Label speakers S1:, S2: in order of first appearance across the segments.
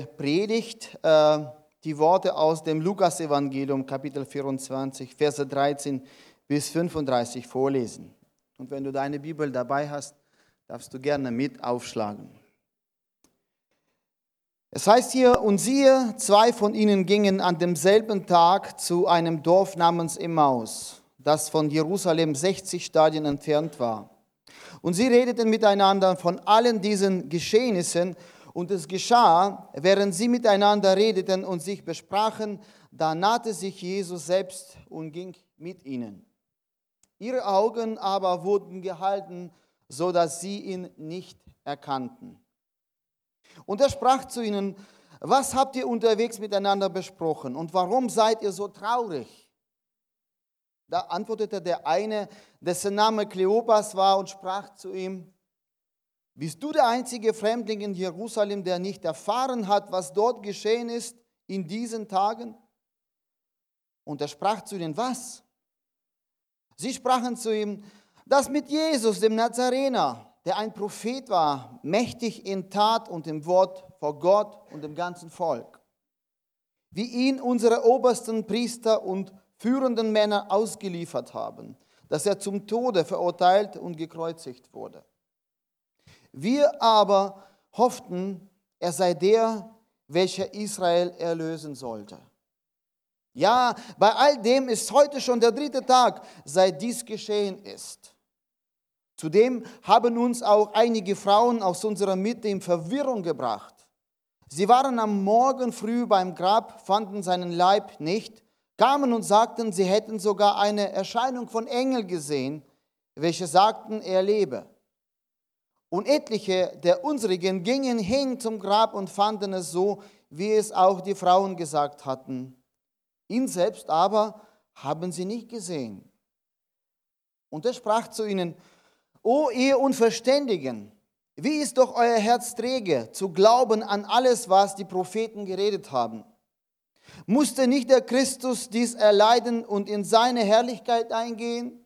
S1: Predigt äh, die Worte aus dem Lukas-Evangelium, Kapitel 24, Verse 13 bis 35 vorlesen. Und wenn du deine Bibel dabei hast, darfst du gerne mit aufschlagen. Es heißt hier, und siehe, zwei von ihnen gingen an demselben Tag zu einem Dorf namens Emmaus, das von Jerusalem 60 Stadien entfernt war. Und sie redeten miteinander von allen diesen Geschehnissen, und es geschah, während sie miteinander redeten und sich besprachen, da nahte sich Jesus selbst und ging mit ihnen. Ihre Augen aber wurden gehalten, so dass sie ihn nicht erkannten. Und er sprach zu ihnen, was habt ihr unterwegs miteinander besprochen und warum seid ihr so traurig? Da antwortete der eine, dessen Name Kleopas war und sprach zu ihm, bist du der einzige Fremdling in Jerusalem, der nicht erfahren hat, was dort geschehen ist in diesen Tagen? Und er sprach zu ihnen, was? Sie sprachen zu ihm, das mit Jesus, dem Nazarener, der ein Prophet war, mächtig in Tat und im Wort vor Gott und dem ganzen Volk. Wie ihn unsere obersten Priester und führenden Männer ausgeliefert haben, dass er zum Tode verurteilt und gekreuzigt wurde. Wir aber hofften, er sei der, welcher Israel erlösen sollte. Ja, bei all dem ist heute schon der dritte Tag, seit dies geschehen ist. Zudem haben uns auch einige Frauen aus unserer Mitte in Verwirrung gebracht. Sie waren am Morgen früh beim Grab, fanden seinen Leib nicht, kamen und sagten, sie hätten sogar eine Erscheinung von Engel gesehen, welche sagten, er lebe. Und etliche der unsrigen gingen hin zum Grab und fanden es so, wie es auch die Frauen gesagt hatten. Ihn selbst aber haben sie nicht gesehen. Und er sprach zu ihnen, O ihr Unverständigen, wie ist doch euer Herz träge, zu glauben an alles, was die Propheten geredet haben? Musste nicht der Christus dies erleiden und in seine Herrlichkeit eingehen?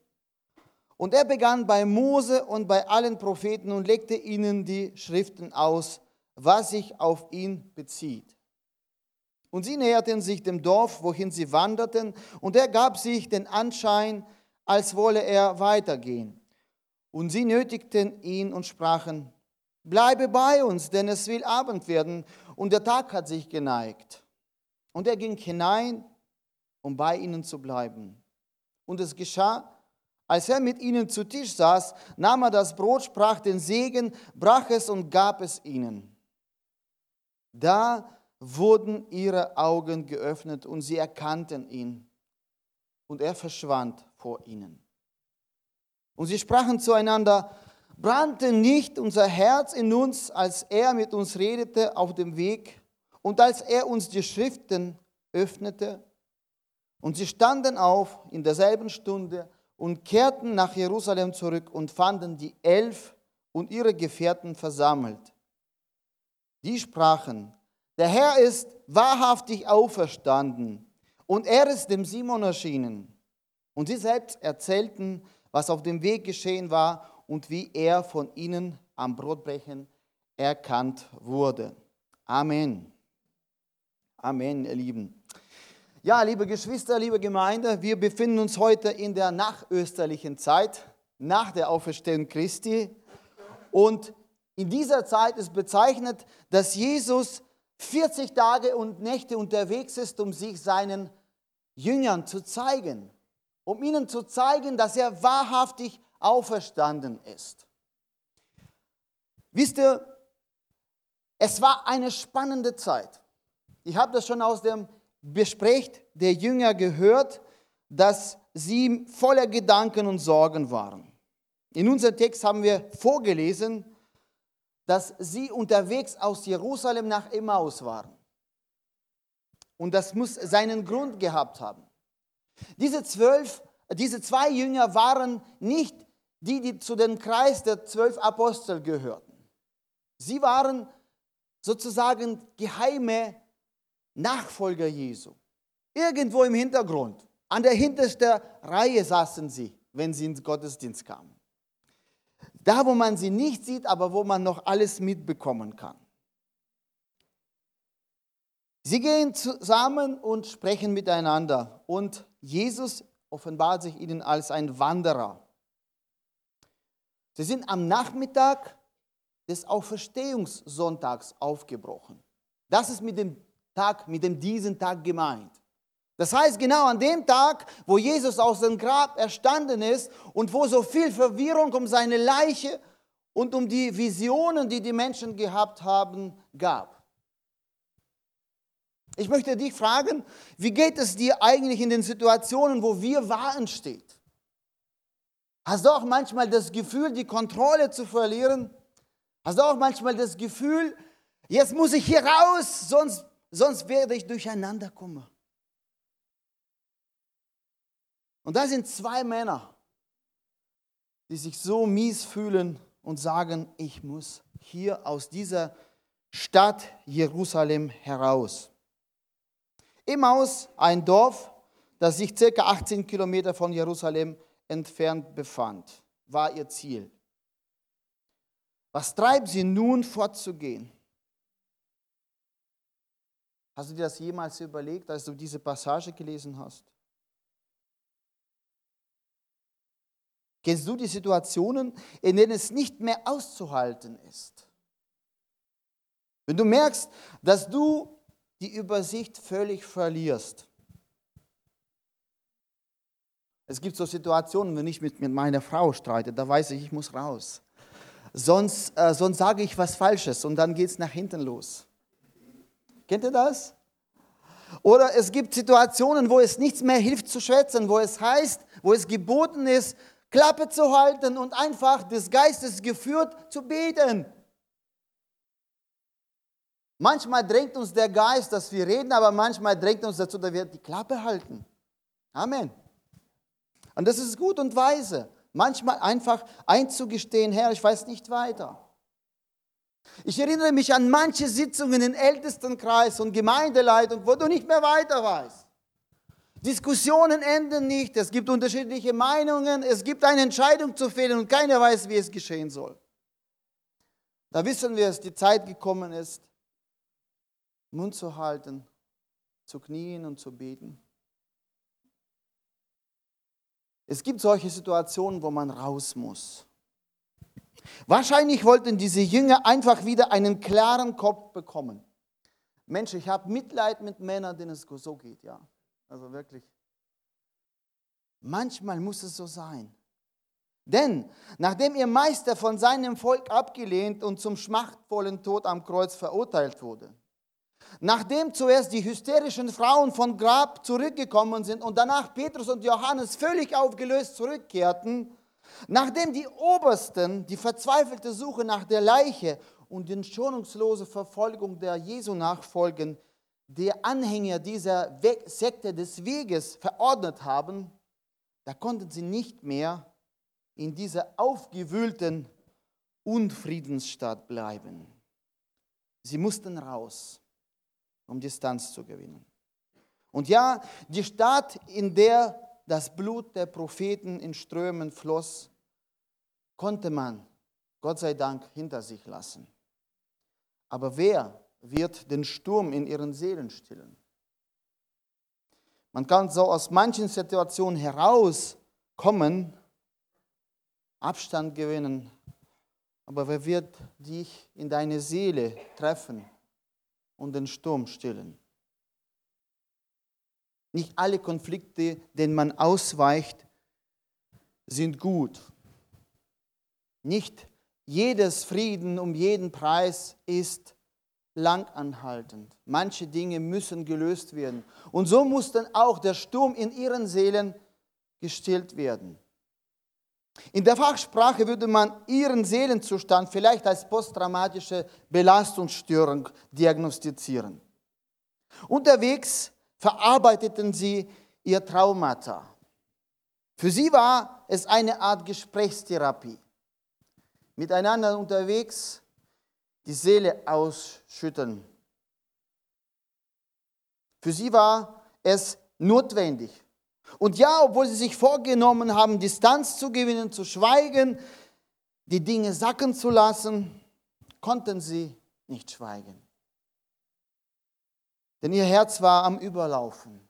S1: Und er begann bei Mose und bei allen Propheten und legte ihnen die Schriften aus, was sich auf ihn bezieht. Und sie näherten sich dem Dorf, wohin sie wanderten, und er gab sich den Anschein, als wolle er weitergehen. Und sie nötigten ihn und sprachen, bleibe bei uns, denn es will Abend werden, und der Tag hat sich geneigt. Und er ging hinein, um bei ihnen zu bleiben. Und es geschah, als er mit ihnen zu Tisch saß, nahm er das Brot, sprach den Segen, brach es und gab es ihnen. Da wurden ihre Augen geöffnet und sie erkannten ihn. Und er verschwand vor ihnen. Und sie sprachen zueinander, brannte nicht unser Herz in uns, als er mit uns redete auf dem Weg und als er uns die Schriften öffnete? Und sie standen auf in derselben Stunde, und kehrten nach Jerusalem zurück und fanden die Elf und ihre Gefährten versammelt. Die sprachen, der Herr ist wahrhaftig auferstanden und er ist dem Simon erschienen. Und sie selbst erzählten, was auf dem Weg geschehen war und wie er von ihnen am Brotbrechen erkannt wurde. Amen. Amen, ihr Lieben. Ja, liebe Geschwister, liebe Gemeinde, wir befinden uns heute in der nachösterlichen Zeit, nach der Auferstehung Christi. Und in dieser Zeit ist bezeichnet, dass Jesus 40 Tage und Nächte unterwegs ist, um sich seinen Jüngern zu zeigen, um ihnen zu zeigen, dass er wahrhaftig auferstanden ist. Wisst ihr, es war eine spannende Zeit. Ich habe das schon aus dem bespricht der Jünger gehört, dass sie voller Gedanken und Sorgen waren. In unserem Text haben wir vorgelesen, dass sie unterwegs aus Jerusalem nach Emmaus waren. Und das muss seinen Grund gehabt haben. Diese zwölf, diese zwei Jünger waren nicht die, die zu dem Kreis der zwölf Apostel gehörten. Sie waren sozusagen geheime Nachfolger Jesu. Irgendwo im Hintergrund, an der hintersten Reihe saßen sie, wenn sie ins Gottesdienst kamen. Da, wo man sie nicht sieht, aber wo man noch alles mitbekommen kann. Sie gehen zusammen und sprechen miteinander und Jesus offenbart sich ihnen als ein Wanderer. Sie sind am Nachmittag des Auferstehungssonntags aufgebrochen. Das ist mit dem Tag, mit dem diesen Tag gemeint. Das heißt, genau an dem Tag, wo Jesus aus dem Grab erstanden ist und wo so viel Verwirrung um seine Leiche und um die Visionen, die die Menschen gehabt haben, gab. Ich möchte dich fragen, wie geht es dir eigentlich in den Situationen, wo wir Waren steht? Hast du auch manchmal das Gefühl, die Kontrolle zu verlieren? Hast du auch manchmal das Gefühl, jetzt muss ich hier raus, sonst, sonst werde ich durcheinander kommen? Und da sind zwei Männer, die sich so mies fühlen und sagen, ich muss hier aus dieser Stadt Jerusalem heraus. Emmaus, ein Dorf, das sich circa 18 Kilometer von Jerusalem entfernt befand, war ihr Ziel. Was treibt sie nun fortzugehen? Hast du dir das jemals überlegt, als du diese Passage gelesen hast? Kennst du die Situationen, in denen es nicht mehr auszuhalten ist? Wenn du merkst, dass du die Übersicht völlig verlierst. Es gibt so Situationen, wenn ich mit, mit meiner Frau streite, da weiß ich, ich muss raus. Sonst, äh, sonst sage ich was Falsches und dann geht es nach hinten los. Kennt ihr das? Oder es gibt Situationen, wo es nichts mehr hilft zu schwätzen, wo es heißt, wo es geboten ist, Klappe zu halten und einfach des Geistes geführt zu beten. Manchmal drängt uns der Geist, dass wir reden, aber manchmal drängt uns dazu, dass wir die Klappe halten. Amen. Und das ist gut und weise. Manchmal einfach einzugestehen, Herr, ich weiß nicht weiter. Ich erinnere mich an manche Sitzungen im Ältestenkreis und Gemeindeleitung, wo du nicht mehr weiter weißt. Diskussionen enden nicht, es gibt unterschiedliche Meinungen, es gibt eine Entscheidung zu fehlen und keiner weiß, wie es geschehen soll. Da wissen wir, dass die Zeit gekommen ist, Mund zu halten, zu knien und zu beten. Es gibt solche Situationen, wo man raus muss. Wahrscheinlich wollten diese Jünger einfach wieder einen klaren Kopf bekommen. Mensch, ich habe Mitleid mit Männern, denen es so geht, ja. Also wirklich. Manchmal muss es so sein. Denn nachdem ihr Meister von seinem Volk abgelehnt und zum schmachtvollen Tod am Kreuz verurteilt wurde, nachdem zuerst die hysterischen Frauen von Grab zurückgekommen sind und danach Petrus und Johannes völlig aufgelöst zurückkehrten, nachdem die Obersten die verzweifelte Suche nach der Leiche und die schonungslose Verfolgung der Jesu nachfolgen der Anhänger dieser Sekte des Weges verordnet haben, da konnten sie nicht mehr in dieser aufgewühlten Unfriedensstadt bleiben. Sie mussten raus, um Distanz zu gewinnen. Und ja, die Stadt, in der das Blut der Propheten in Strömen floss, konnte man, Gott sei Dank, hinter sich lassen. Aber wer wird den Sturm in ihren Seelen stillen. Man kann so aus manchen Situationen herauskommen, Abstand gewinnen, aber wer wird dich in deine Seele treffen und den Sturm stillen? Nicht alle Konflikte, denen man ausweicht, sind gut. Nicht jedes Frieden um jeden Preis ist langanhaltend. Manche Dinge müssen gelöst werden. Und so muss dann auch der Sturm in ihren Seelen gestillt werden. In der Fachsprache würde man ihren Seelenzustand vielleicht als posttraumatische Belastungsstörung diagnostizieren. Unterwegs verarbeiteten sie ihr Traumata. Für sie war es eine Art Gesprächstherapie. Miteinander unterwegs die Seele ausschütten. Für sie war es notwendig. Und ja, obwohl sie sich vorgenommen haben, Distanz zu gewinnen, zu schweigen, die Dinge sacken zu lassen, konnten sie nicht schweigen. Denn ihr Herz war am Überlaufen.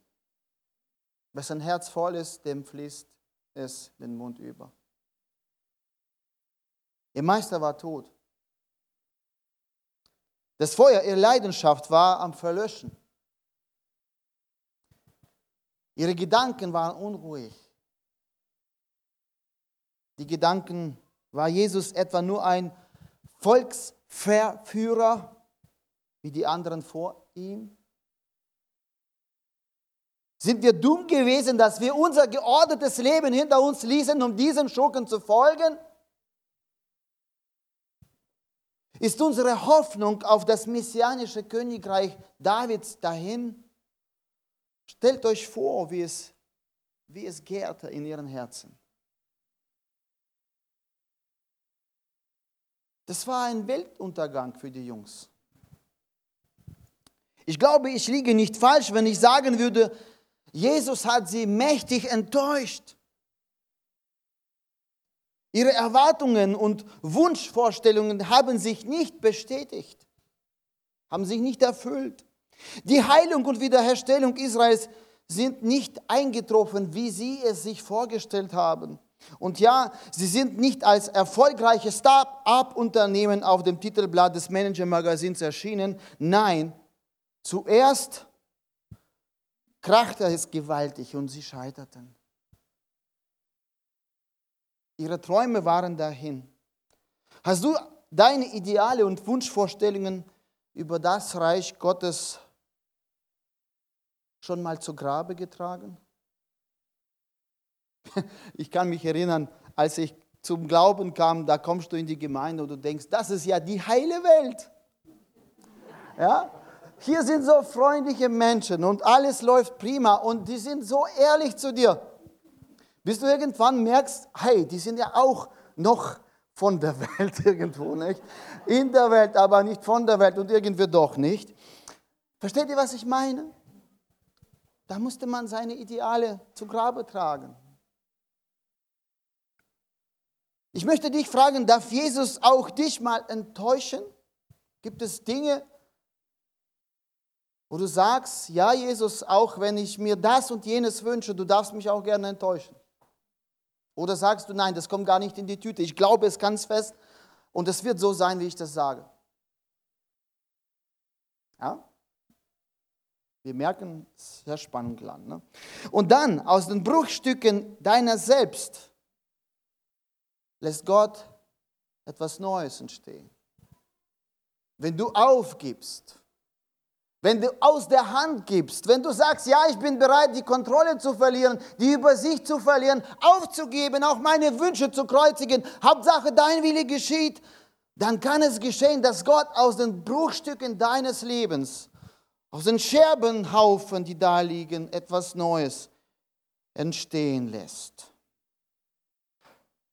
S1: Wer sein Herz voll ist, dem fließt es den Mund über. Ihr Meister war tot. Das Feuer, ihre Leidenschaft war am Verlöschen. Ihre Gedanken waren unruhig. Die Gedanken, war Jesus etwa nur ein Volksverführer wie die anderen vor ihm? Sind wir dumm gewesen, dass wir unser geordnetes Leben hinter uns ließen, um diesen Schurken zu folgen? Ist unsere Hoffnung auf das messianische Königreich Davids dahin? Stellt euch vor, wie es, wie es gärte in ihren Herzen. Das war ein Weltuntergang für die Jungs. Ich glaube, ich liege nicht falsch, wenn ich sagen würde, Jesus hat sie mächtig enttäuscht. Ihre Erwartungen und Wunschvorstellungen haben sich nicht bestätigt, haben sich nicht erfüllt. Die Heilung und Wiederherstellung Israels sind nicht eingetroffen, wie sie es sich vorgestellt haben. Und ja, sie sind nicht als erfolgreiches Start-up-Unternehmen auf dem Titelblatt des Manager-Magazins erschienen. Nein, zuerst krachte es gewaltig und sie scheiterten. Ihre Träume waren dahin. Hast du deine Ideale und Wunschvorstellungen über das Reich Gottes schon mal zu Grabe getragen? Ich kann mich erinnern, als ich zum Glauben kam, da kommst du in die Gemeinde und du denkst, das ist ja die heile Welt. Ja? Hier sind so freundliche Menschen und alles läuft prima und die sind so ehrlich zu dir. Bis du irgendwann merkst, hey, die sind ja auch noch von der Welt irgendwo, nicht? In der Welt, aber nicht von der Welt und irgendwie doch nicht. Versteht ihr, was ich meine? Da musste man seine Ideale zu Grabe tragen. Ich möchte dich fragen, darf Jesus auch dich mal enttäuschen? Gibt es Dinge, wo du sagst, ja Jesus, auch wenn ich mir das und jenes wünsche, du darfst mich auch gerne enttäuschen? Oder sagst du, nein, das kommt gar nicht in die Tüte. Ich glaube es ganz fest und es wird so sein, wie ich das sage. Ja? Wir merken, es sehr spannend lang. Ne? Und dann aus den Bruchstücken deiner selbst lässt Gott etwas Neues entstehen. Wenn du aufgibst, wenn du aus der Hand gibst, wenn du sagst, ja, ich bin bereit, die Kontrolle zu verlieren, die Übersicht zu verlieren, aufzugeben, auch meine Wünsche zu kreuzigen, Hauptsache dein Wille geschieht, dann kann es geschehen, dass Gott aus den Bruchstücken deines Lebens, aus den Scherbenhaufen, die da liegen, etwas Neues entstehen lässt.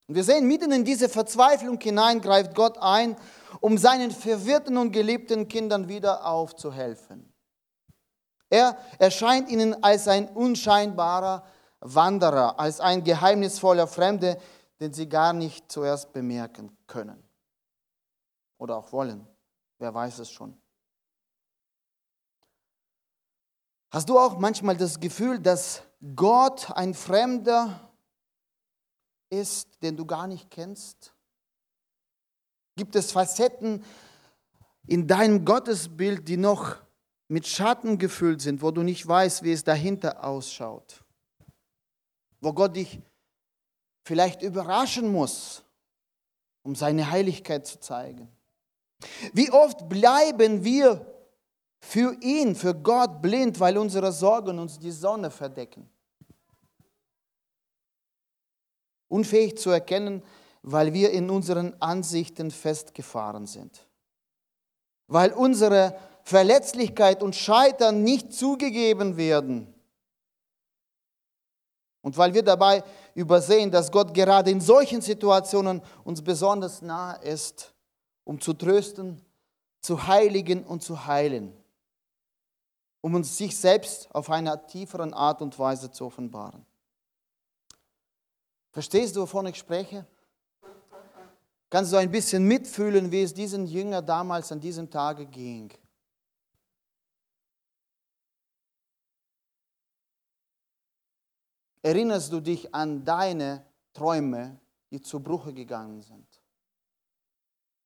S1: Und wir sehen, mitten in diese Verzweiflung hinein greift Gott ein um seinen verwirrten und geliebten Kindern wieder aufzuhelfen. Er erscheint ihnen als ein unscheinbarer Wanderer, als ein geheimnisvoller Fremde, den sie gar nicht zuerst bemerken können oder auch wollen. Wer weiß es schon. Hast du auch manchmal das Gefühl, dass Gott ein Fremder ist, den du gar nicht kennst? Gibt es Facetten in deinem Gottesbild, die noch mit Schatten gefüllt sind, wo du nicht weißt, wie es dahinter ausschaut? Wo Gott dich vielleicht überraschen muss, um seine Heiligkeit zu zeigen? Wie oft bleiben wir für ihn, für Gott blind, weil unsere Sorgen uns die Sonne verdecken? Unfähig zu erkennen, weil wir in unseren Ansichten festgefahren sind. Weil unsere Verletzlichkeit und Scheitern nicht zugegeben werden. Und weil wir dabei übersehen, dass Gott gerade in solchen Situationen uns besonders nahe ist, um zu trösten, zu heiligen und zu heilen, um uns sich selbst auf einer tieferen Art und Weise zu offenbaren. Verstehst du, wovon ich spreche? Kannst du ein bisschen mitfühlen, wie es diesen Jünger damals an diesem Tage ging? Erinnerst du dich an deine Träume, die zu Bruche gegangen sind?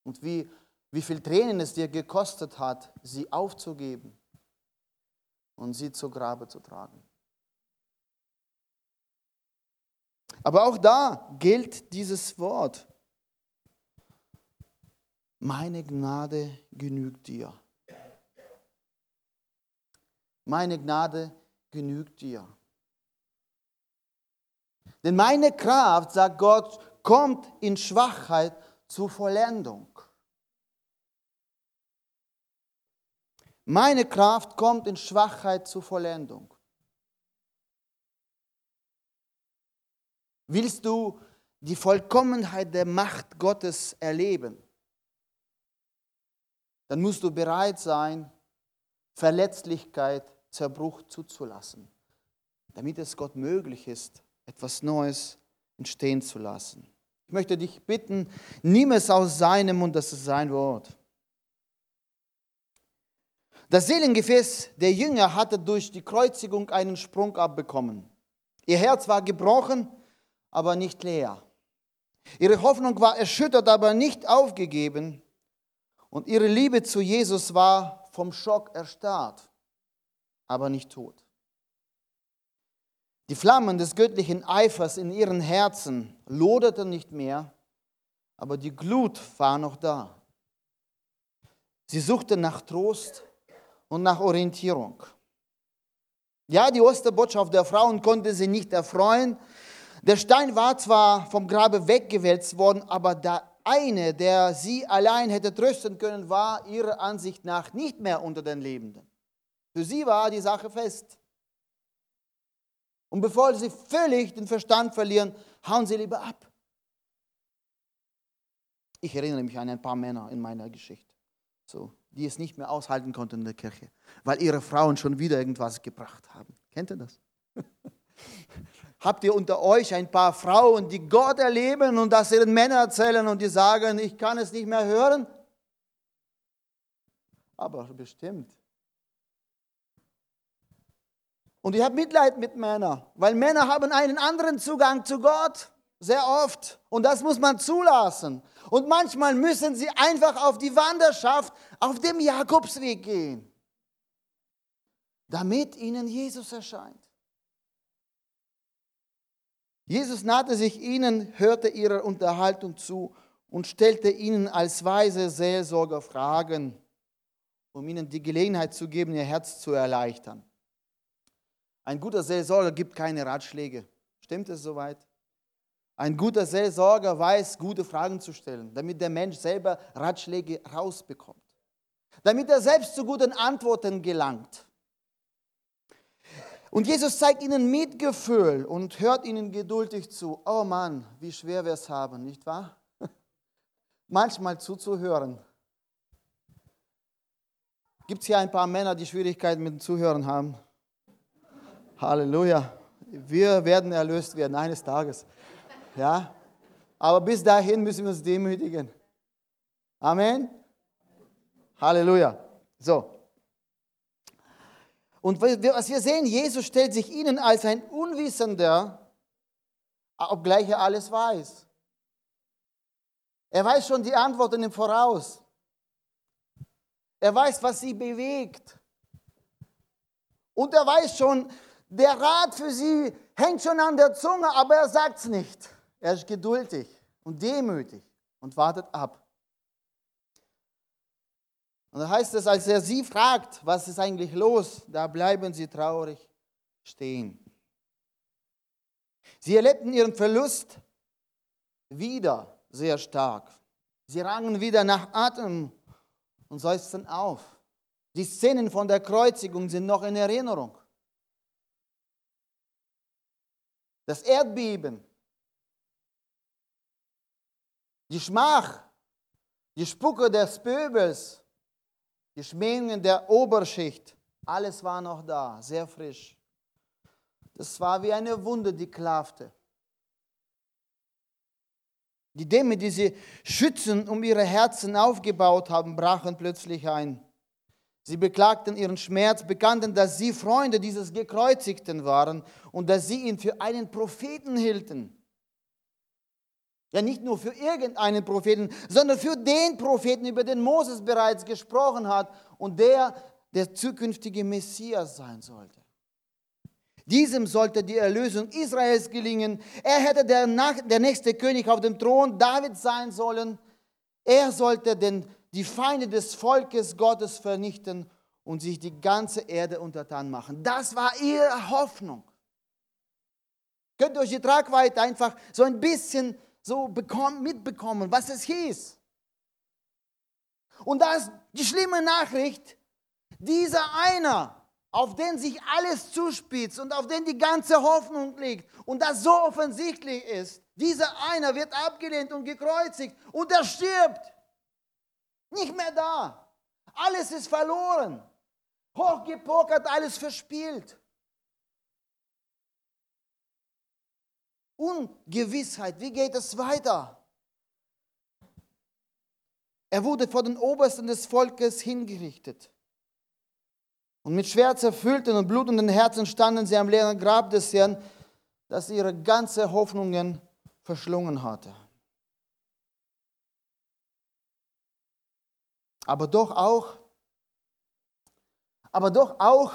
S1: Und wie, wie viel Tränen es dir gekostet hat, sie aufzugeben und sie zu Grabe zu tragen? Aber auch da gilt dieses Wort. Meine Gnade genügt dir. Meine Gnade genügt dir. Denn meine Kraft, sagt Gott, kommt in Schwachheit zur Vollendung. Meine Kraft kommt in Schwachheit zur Vollendung. Willst du die Vollkommenheit der Macht Gottes erleben, dann musst du bereit sein, Verletzlichkeit, Zerbruch zuzulassen, damit es Gott möglich ist, etwas Neues entstehen zu lassen. Ich möchte dich bitten, nimm es aus seinem Mund, das ist sein Wort. Das Seelengefäß der Jünger hatte durch die Kreuzigung einen Sprung abbekommen. Ihr Herz war gebrochen, aber nicht leer. Ihre Hoffnung war erschüttert, aber nicht aufgegeben. Und ihre Liebe zu Jesus war vom Schock erstarrt, aber nicht tot. Die Flammen des göttlichen Eifers in ihren Herzen loderten nicht mehr, aber die Glut war noch da. Sie suchten nach Trost und nach Orientierung. Ja, die Osterbotschaft der Frauen konnte sie nicht erfreuen, der Stein war zwar vom Grabe weggewälzt worden, aber der eine, der sie allein hätte trösten können, war ihrer Ansicht nach nicht mehr unter den Lebenden. Für sie war die Sache fest. Und bevor sie völlig den Verstand verlieren, hauen sie lieber ab. Ich erinnere mich an ein paar Männer in meiner Geschichte, so, die es nicht mehr aushalten konnten in der Kirche, weil ihre Frauen schon wieder irgendwas gebracht haben. Kennt ihr das? Habt ihr unter euch ein paar Frauen, die Gott erleben und das ihren Männern erzählen und die sagen, ich kann es nicht mehr hören? Aber bestimmt. Und ich habe Mitleid mit Männern, weil Männer haben einen anderen Zugang zu Gott, sehr oft. Und das muss man zulassen. Und manchmal müssen sie einfach auf die Wanderschaft, auf dem Jakobsweg gehen, damit ihnen Jesus erscheint. Jesus nahte sich ihnen, hörte ihrer Unterhaltung zu und stellte ihnen als weise Seelsorger Fragen, um ihnen die Gelegenheit zu geben, ihr Herz zu erleichtern. Ein guter Seelsorger gibt keine Ratschläge. Stimmt es soweit? Ein guter Seelsorger weiß, gute Fragen zu stellen, damit der Mensch selber Ratschläge rausbekommt. Damit er selbst zu guten Antworten gelangt. Und Jesus zeigt ihnen Mitgefühl und hört ihnen geduldig zu. Oh Mann, wie schwer wir es haben, nicht wahr? Manchmal zuzuhören. Gibt es hier ein paar Männer, die Schwierigkeiten mit dem Zuhören haben? Halleluja. Wir werden erlöst werden eines Tages. Ja? Aber bis dahin müssen wir uns demütigen. Amen. Halleluja. So. Und was wir sehen, Jesus stellt sich ihnen als ein Unwissender, obgleich er alles weiß. Er weiß schon die Antworten im Voraus. Er weiß, was sie bewegt. Und er weiß schon, der Rat für sie hängt schon an der Zunge, aber er sagt es nicht. Er ist geduldig und demütig und wartet ab. Und da heißt es, als er sie fragt, was ist eigentlich los, da bleiben sie traurig stehen. Sie erlebten ihren Verlust wieder sehr stark. Sie rangen wieder nach Atem und seufzten auf. Die Szenen von der Kreuzigung sind noch in Erinnerung. Das Erdbeben, die Schmach, die Spucke des Pöbels, die Schmähungen der Oberschicht, alles war noch da, sehr frisch. Das war wie eine Wunde, die klaffte. Die Dämme, die sie schützen um ihre Herzen aufgebaut haben, brachen plötzlich ein. Sie beklagten ihren Schmerz, bekannten, dass sie Freunde dieses Gekreuzigten waren und dass sie ihn für einen Propheten hielten. Ja, nicht nur für irgendeinen Propheten, sondern für den Propheten, über den Moses bereits gesprochen hat und der der zukünftige Messias sein sollte. Diesem sollte die Erlösung Israels gelingen. Er hätte der, der nächste König auf dem Thron David sein sollen. Er sollte den, die Feinde des Volkes Gottes vernichten und sich die ganze Erde untertan machen. Das war ihre Hoffnung. Könnt ihr euch die Tragweite einfach so ein bisschen so bekommen, mitbekommen, was es hieß? Und da ist die schlimme Nachricht, dieser einer, auf den sich alles zuspitzt und auf den die ganze Hoffnung liegt und das so offensichtlich ist, dieser einer wird abgelehnt und gekreuzigt und er stirbt. Nicht mehr da. Alles ist verloren. Hochgepokert, alles verspielt. Ungewissheit, wie geht es weiter? Er wurde vor den Obersten des Volkes hingerichtet. Und mit schwer zerfüllten und blutenden Herzen standen sie am leeren Grab des Herrn, das ihre ganze Hoffnungen verschlungen hatte. Aber doch auch, aber doch auch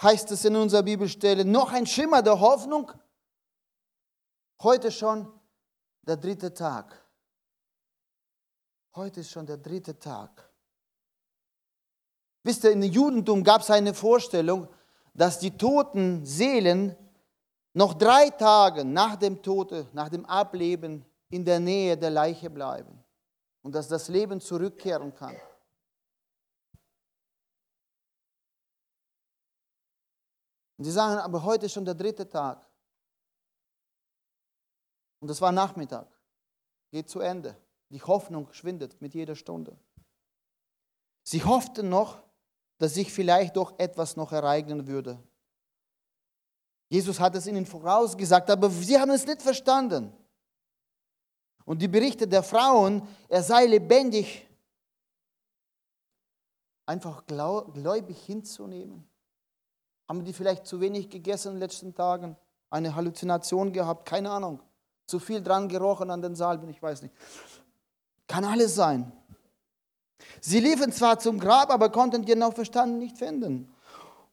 S1: heißt es in unserer Bibelstelle, noch ein Schimmer der Hoffnung. Heute schon der dritte Tag. Heute ist schon der dritte Tag. Wisst ihr, im Judentum gab es eine Vorstellung, dass die toten Seelen noch drei Tage nach dem Tode, nach dem Ableben in der Nähe der Leiche bleiben und dass das Leben zurückkehren kann. Und sie sagen, aber heute ist schon der dritte Tag. Und es war Nachmittag. Geht zu Ende. Die Hoffnung schwindet mit jeder Stunde. Sie hofften noch, dass sich vielleicht doch etwas noch ereignen würde. Jesus hat es ihnen vorausgesagt, aber sie haben es nicht verstanden. Und die Berichte der Frauen, er sei lebendig, einfach gläubig hinzunehmen. Haben die vielleicht zu wenig gegessen in den letzten Tagen? Eine Halluzination gehabt? Keine Ahnung. Zu viel dran gerochen an den Salben? Ich weiß nicht. Kann alles sein. Sie liefen zwar zum Grab, aber konnten den Auferstandenen nicht finden.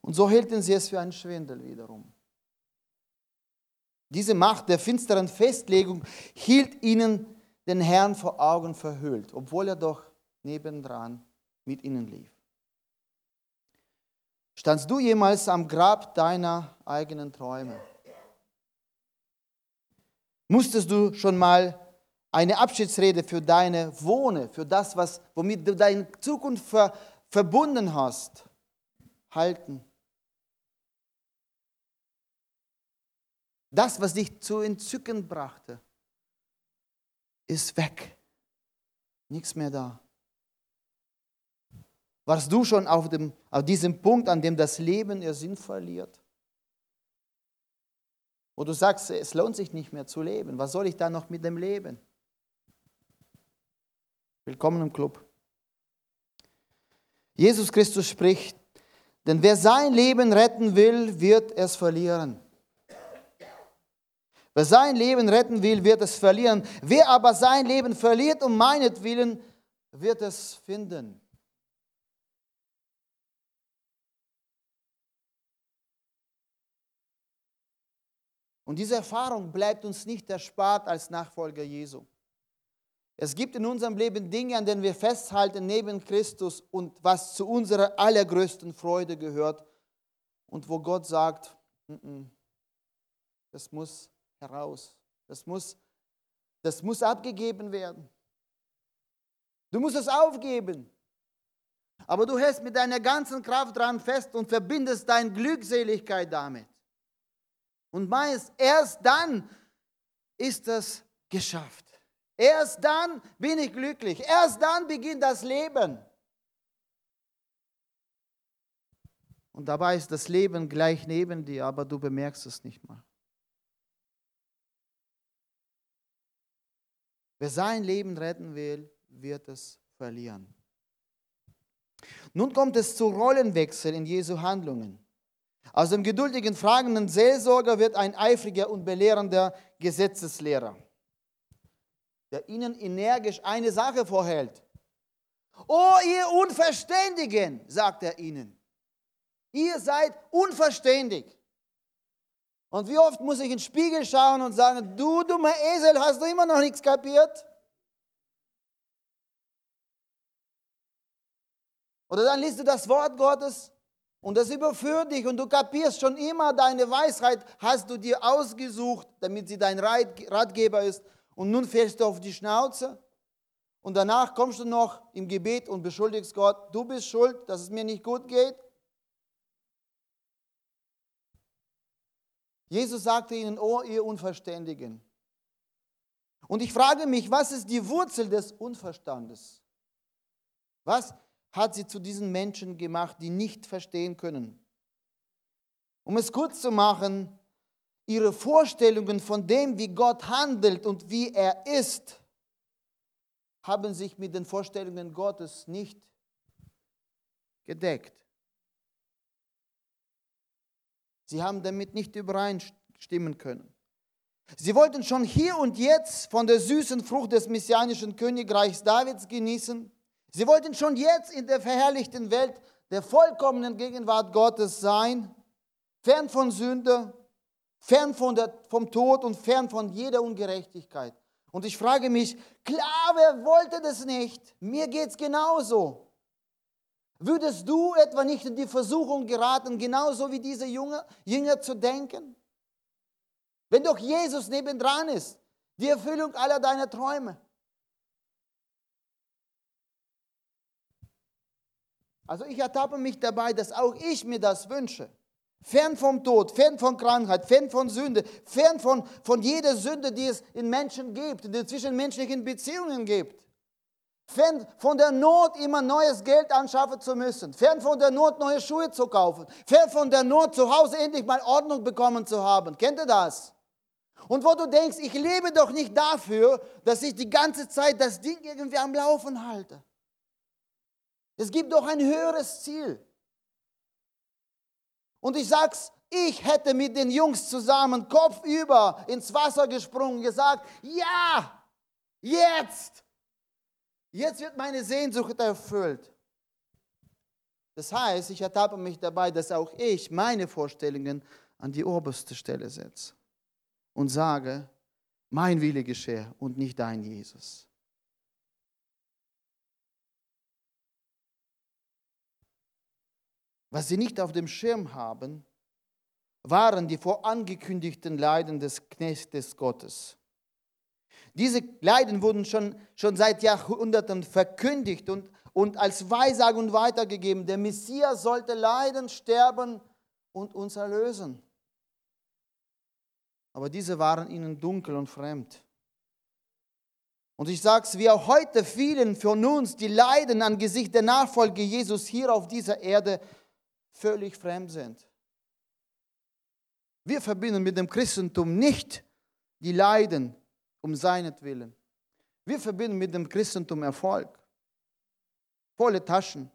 S1: Und so hielten sie es für einen Schwindel wiederum. Diese Macht der finsteren Festlegung hielt ihnen den Herrn vor Augen verhüllt, obwohl er doch nebendran mit ihnen lief. Standst du jemals am Grab deiner eigenen Träume? Musstest du schon mal eine Abschiedsrede für deine Wohne, für das, was, womit du deine Zukunft ver, verbunden hast, halten. Das, was dich zu Entzücken brachte, ist weg. Nichts mehr da. Warst du schon auf, dem, auf diesem Punkt, an dem das Leben ihr Sinn verliert? Wo du sagst, es lohnt sich nicht mehr zu leben. Was soll ich da noch mit dem Leben? Willkommen im Club. Jesus Christus spricht, denn wer sein Leben retten will, wird es verlieren. Wer sein Leben retten will, wird es verlieren. Wer aber sein Leben verliert um meinetwillen, wird es finden. Und diese Erfahrung bleibt uns nicht erspart als Nachfolger Jesu. Es gibt in unserem Leben Dinge, an denen wir festhalten neben Christus und was zu unserer allergrößten Freude gehört und wo Gott sagt, das muss heraus, das muss, das muss abgegeben werden. Du musst es aufgeben. Aber du hältst mit deiner ganzen Kraft dran fest und verbindest deine Glückseligkeit damit. Und meinst, erst dann ist es geschafft. Erst dann bin ich glücklich. Erst dann beginnt das Leben. Und dabei ist das Leben gleich neben dir, aber du bemerkst es nicht mal. Wer sein Leben retten will, wird es verlieren. Nun kommt es zu Rollenwechsel in Jesu Handlungen. Aus dem geduldigen, fragenden Seelsorger wird ein eifriger und belehrender Gesetzeslehrer, der ihnen energisch eine Sache vorhält. Oh, ihr Unverständigen, sagt er ihnen. Ihr seid unverständig. Und wie oft muss ich in den Spiegel schauen und sagen, du dummer Esel, hast du immer noch nichts kapiert? Oder dann liest du das Wort Gottes und das überführt dich und du kapierst schon immer, deine Weisheit hast du dir ausgesucht, damit sie dein Ratgeber ist. Und nun fällst du auf die Schnauze und danach kommst du noch im Gebet und beschuldigst Gott, du bist schuld, dass es mir nicht gut geht. Jesus sagte ihnen, oh ihr Unverständigen. Und ich frage mich, was ist die Wurzel des Unverstandes? Was hat sie zu diesen Menschen gemacht, die nicht verstehen können? Um es kurz zu machen, ihre Vorstellungen von dem, wie Gott handelt und wie er ist, haben sich mit den Vorstellungen Gottes nicht gedeckt. Sie haben damit nicht übereinstimmen können. Sie wollten schon hier und jetzt von der süßen Frucht des messianischen Königreichs Davids genießen. Sie wollten schon jetzt in der verherrlichten Welt der vollkommenen Gegenwart Gottes sein, fern von Sünde, fern von der, vom Tod und fern von jeder Ungerechtigkeit. Und ich frage mich, klar, wer wollte das nicht? Mir geht es genauso. Würdest du etwa nicht in die Versuchung geraten, genauso wie diese Jünger, Jünger zu denken? Wenn doch Jesus nebendran ist, die Erfüllung aller deiner Träume. Also ich ertappe mich dabei, dass auch ich mir das wünsche. Fern vom Tod, fern von Krankheit, fern von Sünde, fern von, von jeder Sünde, die es in Menschen gibt, in den zwischenmenschlichen Beziehungen gibt. Fern von der Not, immer neues Geld anschaffen zu müssen. Fern von der Not, neue Schuhe zu kaufen. Fern von der Not, zu Hause endlich mal Ordnung bekommen zu haben. Kennt ihr das? Und wo du denkst, ich lebe doch nicht dafür, dass ich die ganze Zeit das Ding irgendwie am Laufen halte. Es gibt doch ein höheres Ziel. Und ich sag's, ich hätte mit den Jungs zusammen kopfüber ins Wasser gesprungen, gesagt, ja, jetzt. Jetzt wird meine Sehnsucht erfüllt. Das heißt, ich ertappe mich dabei, dass auch ich meine Vorstellungen an die oberste Stelle setze und sage, mein Wille geschehe und nicht dein Jesus. Was sie nicht auf dem Schirm haben, waren die vorangekündigten Leiden des Knechtes Gottes. Diese Leiden wurden schon, schon seit Jahrhunderten verkündigt und, und als Weissagung weitergegeben. Der Messias sollte leiden, sterben und uns erlösen. Aber diese waren ihnen dunkel und fremd. Und ich sage es, wie auch heute vielen von uns, die leiden angesichts der Nachfolge Jesus hier auf dieser Erde, völlig fremd sind. Wir verbinden mit dem Christentum nicht die Leiden um seinetwillen. Wir verbinden mit dem Christentum Erfolg, volle Taschen,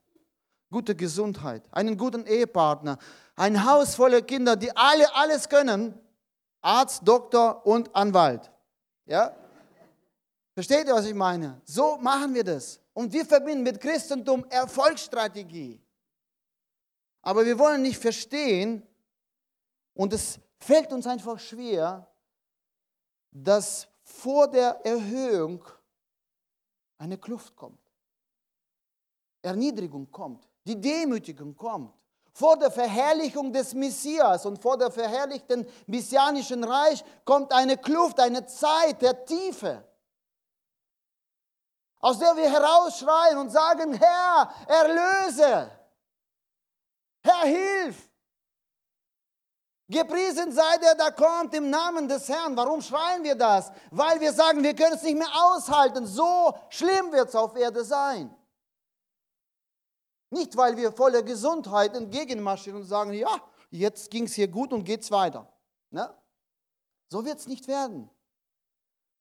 S1: gute Gesundheit, einen guten Ehepartner, ein Haus voller Kinder, die alle alles können, Arzt, Doktor und Anwalt. Ja? Versteht ihr, was ich meine? So machen wir das. Und wir verbinden mit Christentum Erfolgsstrategie. Aber wir wollen nicht verstehen, und es fällt uns einfach schwer, dass vor der Erhöhung eine Kluft kommt. Erniedrigung kommt, die Demütigung kommt. Vor der Verherrlichung des Messias und vor der verherrlichten messianischen Reich kommt eine Kluft, eine Zeit der Tiefe, aus der wir herausschreien und sagen, Herr, erlöse, Herr, hilf. Gepriesen sei der, der kommt im Namen des Herrn. Warum schreien wir das? Weil wir sagen, wir können es nicht mehr aushalten. So schlimm wird es auf Erde sein. Nicht, weil wir voller Gesundheit entgegenmarschieren und sagen, ja, jetzt ging es hier gut und geht es weiter. Ne? So wird es nicht werden.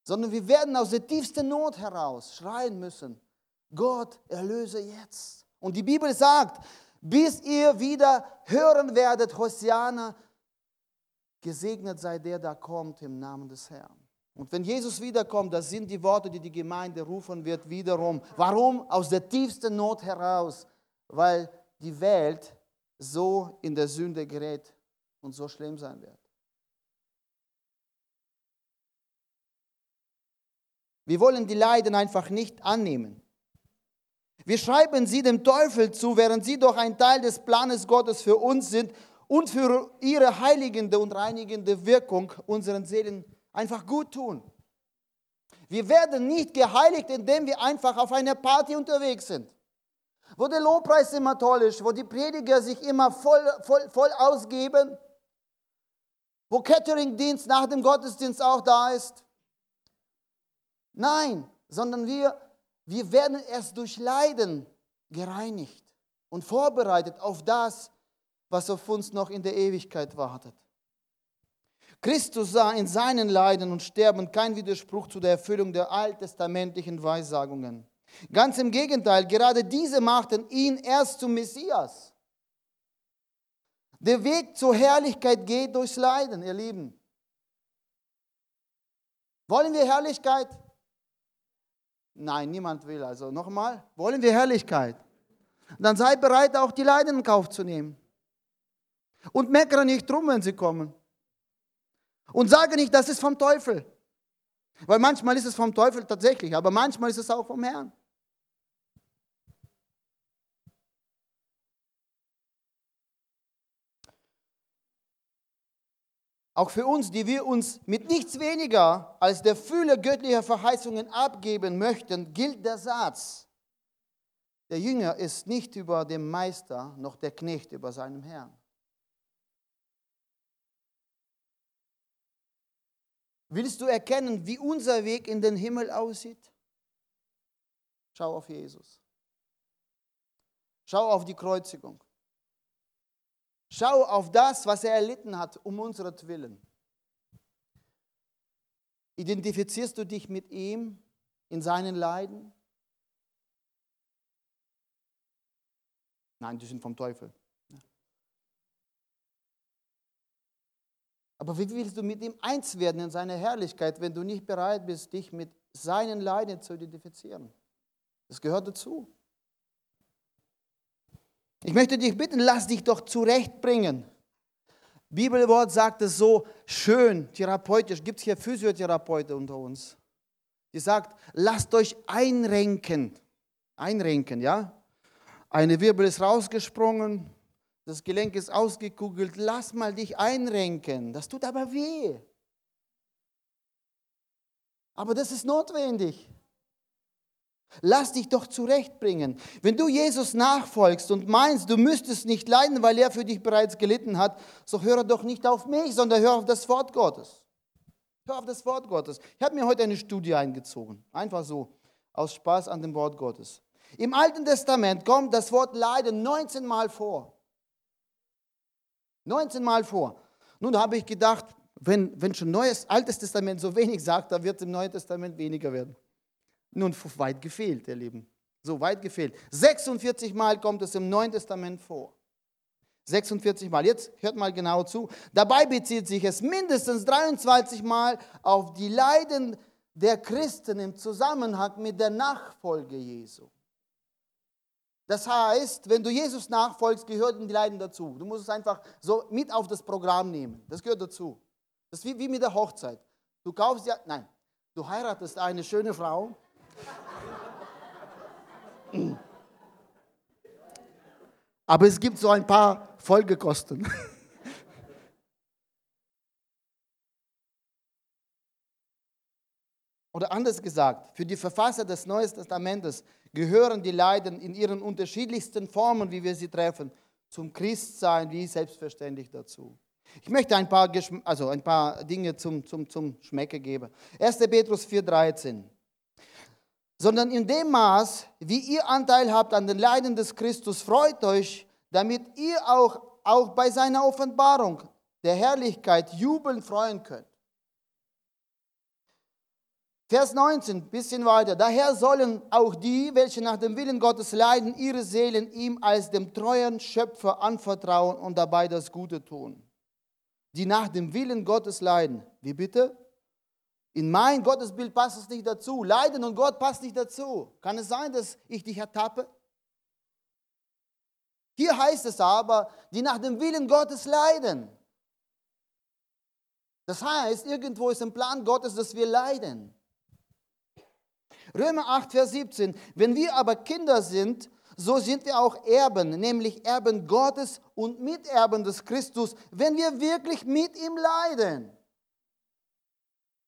S1: Sondern wir werden aus der tiefsten Not heraus schreien müssen, Gott, erlöse jetzt Und die Bibel sagt, bis ihr wieder hören werdet, Hosiana, gesegnet sei der, der kommt im Namen des Herrn. Und wenn Jesus wiederkommt, das sind die Worte, die die Gemeinde rufen wird, wiederum. Warum? Aus der tiefsten Not heraus, weil die Welt so in der Sünde gerät und so schlimm sein wird. Wir wollen die Leiden einfach nicht annehmen. Wir schreiben sie dem Teufel zu, während sie doch ein Teil des Planes Gottes für uns sind und für ihre heiligende und reinigende Wirkung unseren Seelen einfach gut tun. Wir werden nicht geheiligt, indem wir einfach auf einer Party unterwegs sind, wo der Lobpreis immer toll ist, wo die Prediger sich immer voll, voll, voll ausgeben, wo Cateringdienst nach dem Gottesdienst auch da ist. Nein, sondern wir, wir werden erst durch Leiden gereinigt und vorbereitet auf das, was auf uns noch in der Ewigkeit wartet. Christus sah in seinen Leiden und Sterben keinen Widerspruch zu der Erfüllung der alttestamentlichen Weissagungen. Ganz im Gegenteil, gerade diese machten ihn erst zum Messias. Der Weg zur Herrlichkeit geht durchs Leiden, ihr Lieben. Wollen wir Herrlichkeit? Nein, niemand will. Also nochmal, wollen wir Herrlichkeit? Dann sei bereit, auch die Leiden in Kauf zu nehmen. Und meckere nicht drum, wenn sie kommen. Und sage nicht, das ist vom Teufel. Weil manchmal ist es vom Teufel tatsächlich, aber manchmal ist es auch vom Herrn. Auch für uns, die wir uns mit nichts weniger als der Fülle göttlicher Verheißungen abgeben möchten, gilt der Satz, der Jünger ist nicht über dem Meister, noch der Knecht über seinem Herrn. Willst du erkennen, wie unser Weg in den Himmel aussieht? Schau auf Jesus. Schau auf die Kreuzigung. Schau auf das, was er erlitten hat, um Willen. Identifizierst du dich mit ihm in seinen Leiden? Nein, die sind vom Teufel. Aber wie willst du mit ihm eins werden in seiner Herrlichkeit, wenn du nicht bereit bist, dich mit seinen Leiden zu identifizieren? Das gehört dazu. Ich möchte dich bitten, lass dich doch zurechtbringen. Bibelwort sagt es so schön, therapeutisch. Gibt es hier Physiotherapeuten unter uns? Die sagt, lasst euch einrenken. Einrenken, ja? Eine Wirbel ist rausgesprungen, das Gelenk ist ausgekugelt, lass mal dich einrenken. Das tut aber weh. Aber das ist notwendig. Lass dich doch zurechtbringen. Wenn du Jesus nachfolgst und meinst, du müsstest nicht leiden, weil er für dich bereits gelitten hat, so höre doch nicht auf mich, sondern hör auf das Wort Gottes. Hör auf das Wort Gottes. Ich habe mir heute eine Studie eingezogen. Einfach so, aus Spaß an dem Wort Gottes. Im Alten Testament kommt das Wort Leiden 19 Mal vor. 19 Mal vor. Nun habe ich gedacht, wenn, wenn schon Neues, Altes Testament so wenig sagt, dann wird es im Neuen Testament weniger werden. Nun, weit gefehlt, ihr Lieben. So weit gefehlt. 46 Mal kommt es im Neuen Testament vor. 46 Mal. Jetzt hört mal genau zu. Dabei bezieht sich es mindestens 23 Mal auf die Leiden der Christen im Zusammenhang mit der Nachfolge Jesu. Das heißt, wenn du Jesus nachfolgst, gehören die Leiden dazu. Du musst es einfach so mit auf das Programm nehmen. Das gehört dazu. Das ist wie, wie mit der Hochzeit. Du kaufst ja, nein, du heiratest eine schöne Frau. Aber es gibt so ein paar Folgekosten. Oder anders gesagt, für die Verfasser des Neuen Testamentes gehören die Leiden in ihren unterschiedlichsten Formen, wie wir sie treffen, zum Christsein wie selbstverständlich dazu. Ich möchte ein paar, also ein paar Dinge zum, zum, zum Schmecke geben. 1. Petrus 4,13. Sondern in dem Maß, wie ihr Anteil habt an den Leiden des Christus, freut euch, damit ihr auch, auch bei seiner Offenbarung der Herrlichkeit jubeln freuen könnt. Vers 19, bisschen weiter. Daher sollen auch die, welche nach dem Willen Gottes leiden, ihre Seelen ihm als dem treuen Schöpfer anvertrauen und dabei das Gute tun. Die nach dem Willen Gottes leiden. Wie bitte? In mein Gottesbild passt es nicht dazu. Leiden und Gott passt nicht dazu. Kann es sein, dass ich dich ertappe? Hier heißt es aber, die nach dem Willen Gottes leiden. Das heißt, irgendwo ist im Plan Gottes, dass wir leiden. Römer 8, Vers 17. Wenn wir aber Kinder sind, so sind wir auch Erben, nämlich Erben Gottes und Miterben des Christus, wenn wir wirklich mit ihm leiden.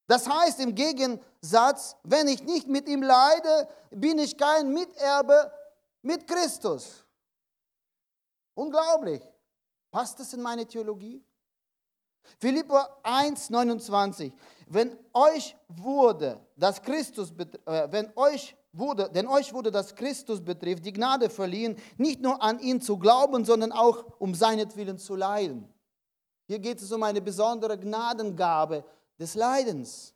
S1: Das heißt im Gegensatz, wenn ich nicht mit ihm leide, bin ich kein Miterbe mit Christus. Unglaublich. Passt das in meine Theologie? Philippa 1, 29. Wenn euch wurde, das Christus, äh, wenn euch wurde, denn euch wurde das Christus betrifft, die Gnade verliehen, nicht nur an ihn zu glauben, sondern auch um seinetwillen zu leiden. Hier geht es um eine besondere Gnadengabe des Leidens.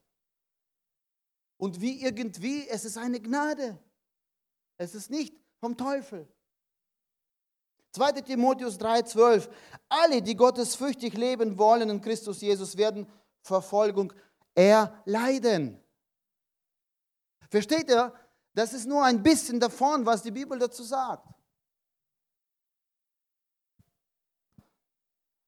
S1: Und wie irgendwie, es ist eine Gnade. Es ist nicht vom Teufel. 2. Timotheus 3,12. Alle, die gottesfürchtig leben wollen in Christus Jesus, werden Verfolgung erleiden. Versteht ihr? Das ist nur ein bisschen davon, was die Bibel dazu sagt.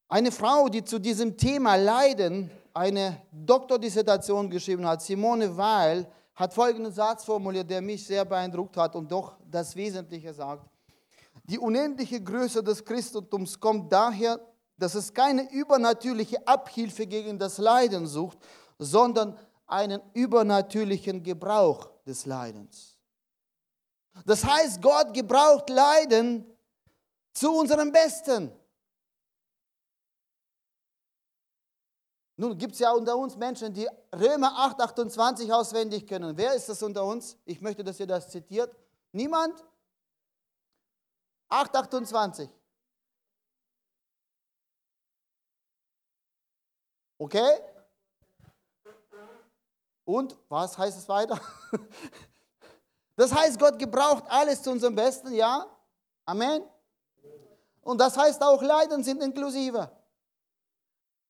S1: Eine Frau, die zu diesem Thema Leiden eine Doktordissertation geschrieben hat, Simone Weil, hat folgenden Satz formuliert, der mich sehr beeindruckt hat und doch das Wesentliche sagt. Die unendliche Größe des Christentums kommt daher, dass es keine übernatürliche Abhilfe gegen das Leiden sucht, sondern einen übernatürlichen Gebrauch des Leidens. Das heißt, Gott gebraucht Leiden zu unserem Besten. Nun gibt es ja unter uns Menschen, die Römer 8, 28 auswendig können. Wer ist das unter uns? Ich möchte, dass ihr das zitiert. Niemand? 8, 28. Okay? Und was heißt es weiter? Das heißt, Gott gebraucht alles zu unserem Besten, ja? Amen. Und das heißt auch, Leiden sind inklusive.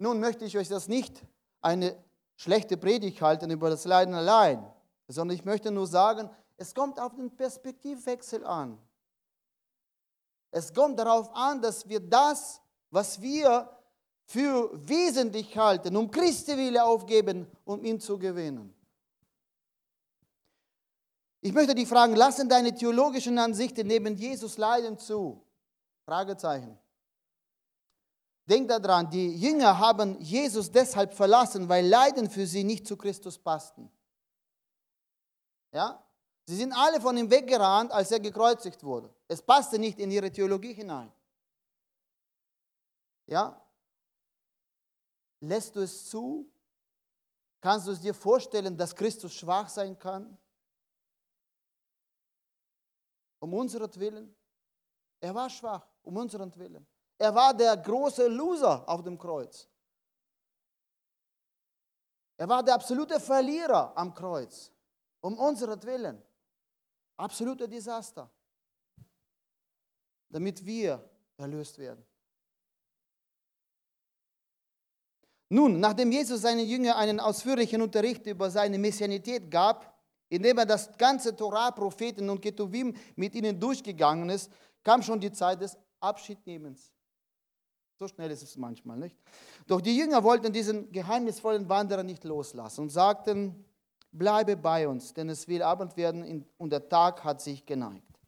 S1: Nun möchte ich euch das nicht eine schlechte Predigt halten über das Leiden allein, sondern ich möchte nur sagen, es kommt auf den Perspektivwechsel an. Es kommt darauf an, dass wir das, was wir für wesentlich halten, um Christi Wille aufgeben, um ihn zu gewinnen. Ich möchte dich fragen, lassen deine theologischen Ansichten neben Jesus Leiden zu? Fragezeichen. Denk daran, die Jünger haben Jesus deshalb verlassen, weil Leiden für sie nicht zu Christus passten. Ja? Sie sind alle von ihm weggerannt, als er gekreuzigt wurde. Es passte nicht in ihre Theologie hinein. Ja? Lässt du es zu? Kannst du es dir vorstellen, dass Christus schwach sein kann? Um unseren Willen. Er war schwach, um unseren Willen. Er war der große Loser auf dem Kreuz. Er war der absolute Verlierer am Kreuz, um unseren Willen. Absolute Desaster. Damit wir erlöst werden. Nun, nachdem Jesus seinen Jüngern einen ausführlichen Unterricht über seine Messianität gab, indem er das ganze Torah, Propheten und Ketuvim mit ihnen durchgegangen ist, kam schon die Zeit des Abschiednehmens. So schnell ist es manchmal, nicht? Doch die Jünger wollten diesen geheimnisvollen Wanderer nicht loslassen und sagten, bleibe bei uns, denn es will Abend werden und der Tag hat sich geneigt.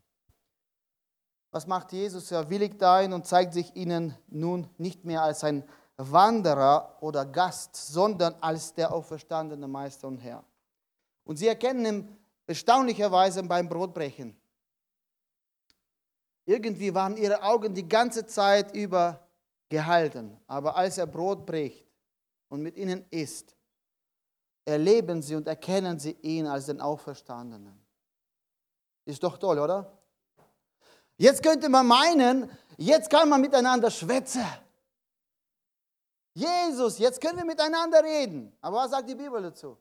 S1: Was macht Jesus? Er willigt ein und zeigt sich ihnen nun nicht mehr als ein Wanderer oder Gast, sondern als der auferstandene Meister und Herr. Und sie erkennen ihn erstaunlicherweise beim Brotbrechen. Irgendwie waren ihre Augen die ganze Zeit über gehalten. Aber als er Brot bricht und mit ihnen isst, erleben sie und erkennen sie ihn als den Auferstandenen. Ist doch toll, oder? Jetzt könnte man meinen, jetzt kann man miteinander schwätzen. Jesus, jetzt können wir miteinander reden. Aber was sagt die Bibel dazu?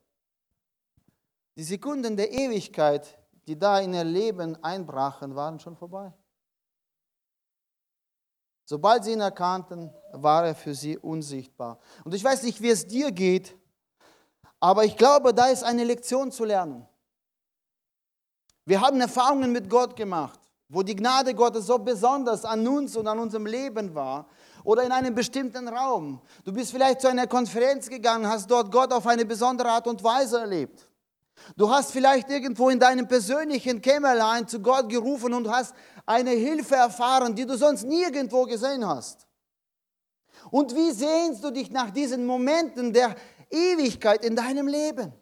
S1: Die Sekunden der Ewigkeit, die da in ihr Leben einbrachen, waren schon vorbei. Sobald sie ihn erkannten, war er für sie unsichtbar. Und ich weiß nicht, wie es dir geht, aber ich glaube, da ist eine Lektion zu lernen. Wir haben Erfahrungen mit Gott gemacht, wo die Gnade Gottes so besonders an uns und an unserem Leben war oder in einem bestimmten Raum. Du bist vielleicht zu einer Konferenz gegangen, hast dort Gott auf eine besondere Art und Weise erlebt. Du hast vielleicht irgendwo in deinem persönlichen Kämmerlein zu Gott gerufen und hast eine Hilfe erfahren, die du sonst nirgendwo gesehen hast. Und wie sehnst du dich nach diesen Momenten der Ewigkeit in deinem Leben?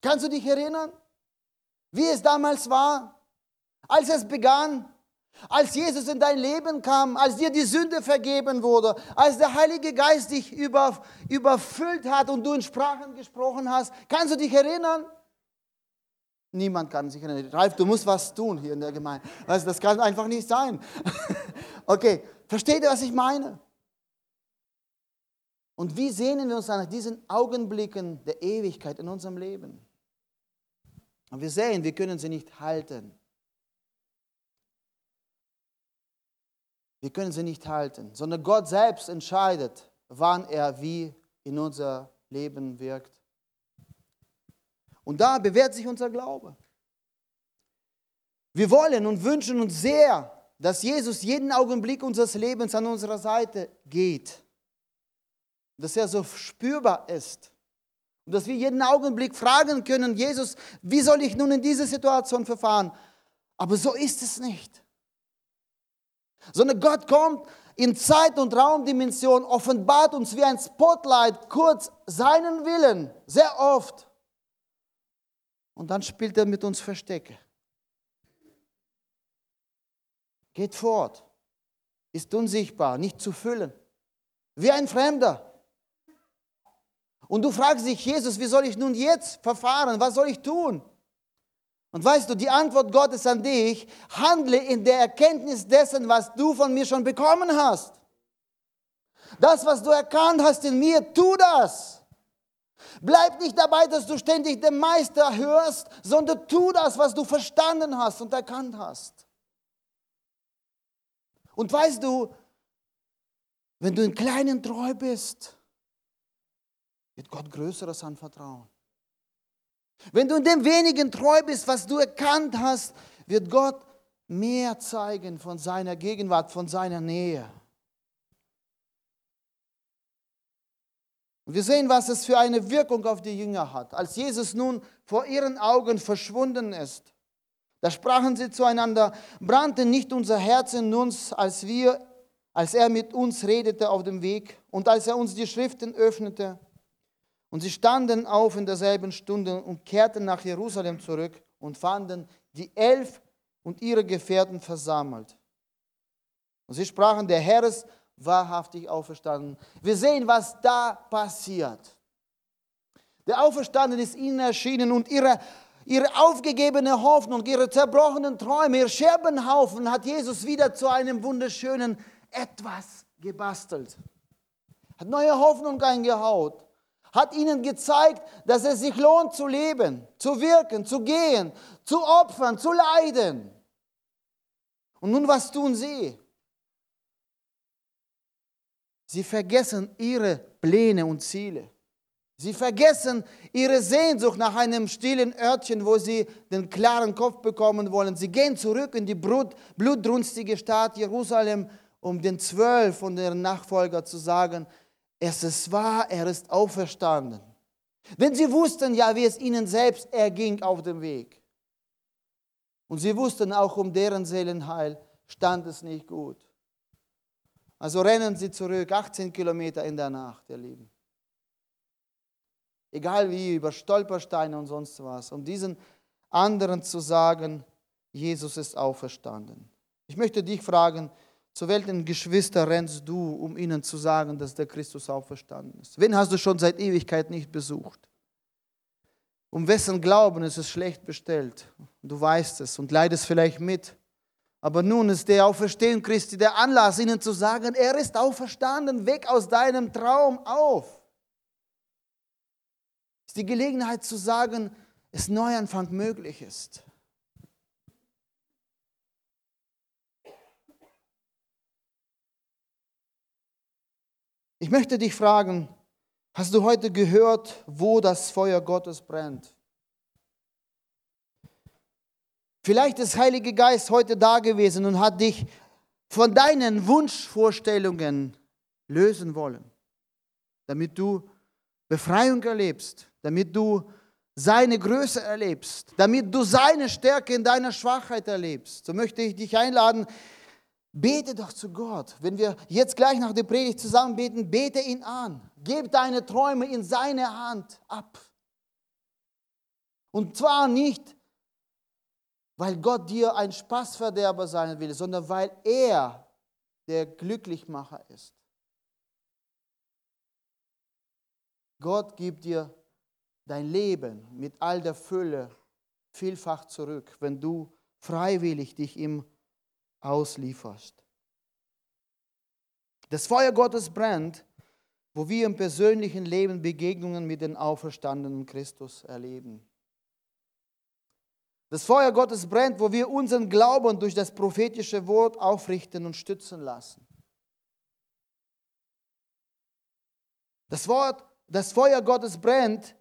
S1: Kannst du dich erinnern, wie es damals war, als es begann? Als Jesus in dein Leben kam, als dir die Sünde vergeben wurde, als der Heilige Geist dich über, überfüllt hat und du in Sprachen gesprochen hast, kannst du dich erinnern? Niemand kann sich erinnern. Ralf, du musst was tun hier in der Gemeinde. Also das kann einfach nicht sein. okay, versteht ihr, was ich meine? Und wie sehnen wir uns nach diesen Augenblicken der Ewigkeit in unserem Leben? Und wir sehen, wir können sie nicht halten. Wir können sie nicht halten, sondern Gott selbst entscheidet, wann er wie in unser Leben wirkt. Und da bewährt sich unser Glaube. Wir wollen und wünschen uns sehr, dass Jesus jeden Augenblick unseres Lebens an unserer Seite geht. Dass er so spürbar ist. Und dass wir jeden Augenblick fragen können, Jesus, wie soll ich nun in diese Situation verfahren? Aber so ist es nicht sondern Gott kommt in Zeit- und Raumdimension, offenbart uns wie ein Spotlight kurz seinen Willen, sehr oft. Und dann spielt er mit uns Verstecke. Geht fort, ist unsichtbar, nicht zu füllen, wie ein Fremder. Und du fragst dich, Jesus, wie soll ich nun jetzt verfahren? Was soll ich tun? Und weißt du, die Antwort Gottes an dich, handle in der Erkenntnis dessen, was du von mir schon bekommen hast. Das, was du erkannt hast in mir, tu das. Bleib nicht dabei, dass du ständig den Meister hörst, sondern tu das, was du verstanden hast und erkannt hast. Und weißt du, wenn du in kleinen treu bist, wird Gott Größeres anvertrauen. Wenn du in dem wenigen treu bist, was du erkannt hast, wird Gott mehr zeigen von seiner Gegenwart, von seiner Nähe. Und wir sehen, was es für eine Wirkung auf die Jünger hat. Als Jesus nun vor ihren Augen verschwunden ist, da sprachen sie zueinander, brannte nicht unser Herz in uns, als wir, als er mit uns redete auf dem Weg und als er uns die Schriften öffnete. Und sie standen auf in derselben Stunde und kehrten nach Jerusalem zurück und fanden die Elf und ihre Gefährten versammelt. Und sie sprachen, der Herr ist wahrhaftig auferstanden. Wir sehen, was da passiert. Der Auferstandene ist ihnen erschienen und ihre, ihre aufgegebene Hoffnung, ihre zerbrochenen Träume, ihr Scherbenhaufen hat Jesus wieder zu einem wunderschönen etwas gebastelt. Hat neue Hoffnung eingehaut hat ihnen gezeigt, dass es sich lohnt zu leben, zu wirken, zu gehen, zu opfern, zu leiden. Und nun, was tun sie? Sie vergessen ihre Pläne und Ziele. Sie vergessen ihre Sehnsucht nach einem stillen Örtchen, wo sie den klaren Kopf bekommen wollen. Sie gehen zurück in die blutdrunstige Stadt Jerusalem, um den Zwölf und ihren Nachfolger zu sagen, es ist wahr, er ist auferstanden. Denn sie wussten ja, wie es ihnen selbst erging auf dem Weg. Und sie wussten auch, um deren Seelenheil stand es nicht gut. Also rennen sie zurück, 18 Kilometer in der Nacht, ihr Lieben. Egal wie, über Stolpersteine und sonst was, um diesen anderen zu sagen, Jesus ist auferstanden. Ich möchte dich fragen, zu welchen Geschwister rennst du, um ihnen zu sagen, dass der Christus auferstanden ist? Wen hast du schon seit Ewigkeit nicht besucht? Um wessen Glauben ist es schlecht bestellt? Du weißt es und leidest vielleicht mit. Aber nun ist der Auferstehen Christi der Anlass, ihnen zu sagen, er ist auferstanden, weg aus deinem Traum auf. ist die Gelegenheit zu sagen, dass Neuanfang möglich ist. Ich möchte dich fragen, hast du heute gehört, wo das Feuer Gottes brennt? Vielleicht ist Heilige Geist heute da gewesen und hat dich von deinen Wunschvorstellungen lösen wollen, damit du Befreiung erlebst, damit du seine Größe erlebst, damit du seine Stärke in deiner Schwachheit erlebst. So möchte ich dich einladen, bete doch zu Gott. Wenn wir jetzt gleich nach der Predigt zusammen beten, bete ihn an. Gib deine Träume in seine Hand ab. Und zwar nicht, weil Gott dir ein Spaßverderber sein will, sondern weil er der Glücklichmacher ist. Gott gibt dir dein Leben mit all der Fülle vielfach zurück, wenn du freiwillig dich ihm auslieferst. Das Feuer Gottes brennt, wo wir im persönlichen Leben Begegnungen mit dem auferstandenen Christus erleben. Das Feuer Gottes brennt, wo wir unseren Glauben durch das prophetische Wort aufrichten und stützen lassen. Das, Wort, das Feuer Gottes brennt,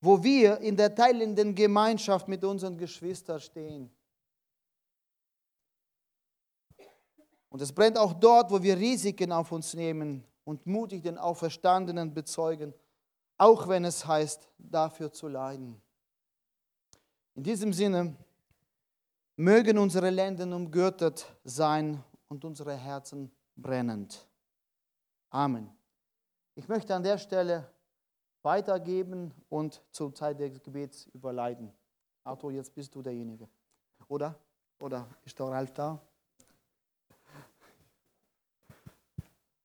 S1: wo wir in der teilenden Gemeinschaft mit unseren Geschwistern stehen. Und es brennt auch dort, wo wir Risiken auf uns nehmen und mutig den Auferstandenen bezeugen, auch wenn es heißt, dafür zu leiden. In diesem Sinne mögen unsere Lenden umgürtet sein und unsere Herzen brennend. Amen. Ich möchte an der Stelle weitergeben und zur Zeit des Gebets überleiten. Arthur, jetzt bist du derjenige. Oder? Oder ist der Ralf da?